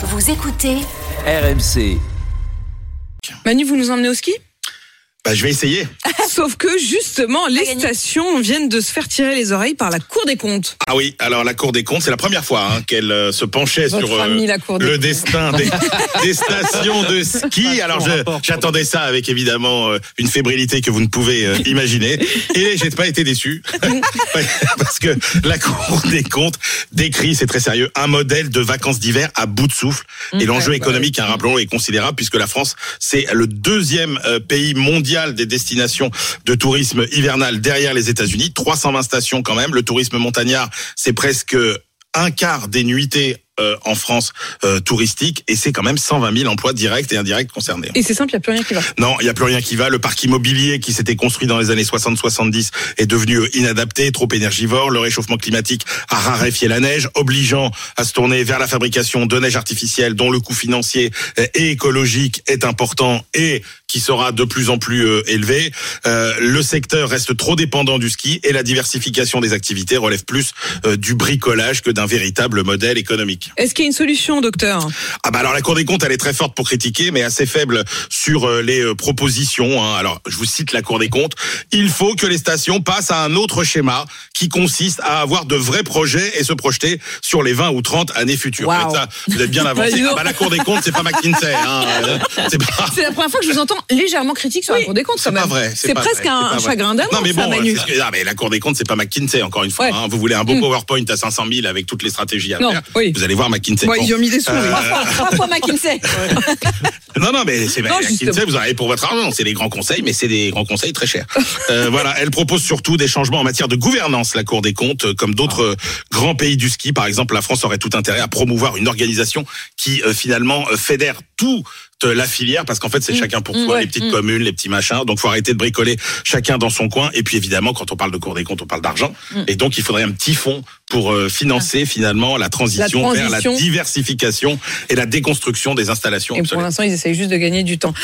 Vous écoutez RMC. Manu, vous nous emmenez au ski? Bah, je vais essayer. Sauf que justement, les gagné. stations viennent de se faire tirer les oreilles par la Cour des comptes. Ah oui, alors la Cour des comptes, c'est la première fois hein, qu'elle euh, se penchait Votre sur euh, ami, la Cour des le comptes. destin des, des stations de ski. Alors je- j'attendais ça avec évidemment euh, une fébrilité que vous ne pouvez euh, imaginer. Et j'ai pas été déçu. Parce que la Cour des comptes décrit, c'est très sérieux, un modèle de vacances d'hiver à bout de souffle. Et l'enjeu économique, hein, rappelons, est considérable puisque la France, c'est le deuxième euh, pays mondial des destinations de tourisme hivernal derrière les États-Unis. 320 stations quand même. Le tourisme montagnard, c'est presque un quart des nuitées euh, en France euh, touristique et c'est quand même 120 000 emplois directs et indirects concernés. Et c'est simple, il n'y a plus rien qui va. Non, il n'y a plus rien qui va. Le parc immobilier qui s'était construit dans les années 60-70 est devenu euh, inadapté, trop énergivore. Le réchauffement climatique a raréfié la neige, obligeant à se tourner vers la fabrication de neige artificielle dont le coût financier euh, et écologique est important et qui sera de plus en plus euh, élevé. Euh, le secteur reste trop dépendant du ski et la diversification des activités relève plus euh, du bricolage que d'un véritable modèle économique. Est-ce qu'il y a une solution, docteur? Ah bah alors la Cour des comptes elle est très forte pour critiquer mais assez faible sur euh, les euh, propositions. hein. Alors je vous cite la Cour des comptes. Il faut que les stations passent à un autre schéma qui consiste à avoir de vrais projets et se projeter sur les 20 ou 30 années futures. Ça, vous êtes bien avancé. Ah bah la Cour des comptes c'est pas McKinsey. Hein. C'est pas. C'est la première fois que je vous entends légèrement critique sur la Cour des comptes, C'est pas même. vrai. C'est presque vrai, un, chagrin d'amour, Non mais ça, bon, Manu. ce que- ah, mais la Cour des comptes c'est pas McKinsey encore une fois. Ouais. hein. Vous voulez un beau Mm. PowerPoint à 500 000 avec toutes les stratégies à Non, faire. oui. Vous allez voir McKinsey. Ouais, Bon. ils ont mis des sous. oui. Parfois McKinsey. Non, non, mais c'est Non, McKinsey, vous en avez pour votre argent. C'est des grands conseils, mais c'est des grands conseils très chers. Euh, voilà, elle propose surtout des changements en matière de gouvernance, la Cour des comptes, euh, comme d'autres euh, grands pays du ski. Par exemple, la France aurait tout intérêt à promouvoir une organisation qui euh, finalement euh, fédère tout euh, la filière parce qu'en fait c'est chacun pour soi ouais, les petites mmh. communes les petits machins. Donc faut arrêter de bricoler chacun dans son coin. Et puis évidemment quand on parle de cour des comptes on parle d'argent. Et donc il faudrait un petit fonds pour euh, financer finalement la transition, vers la diversification et la déconstruction des installations Et pour l'instant, ils essayent juste de gagner du temps.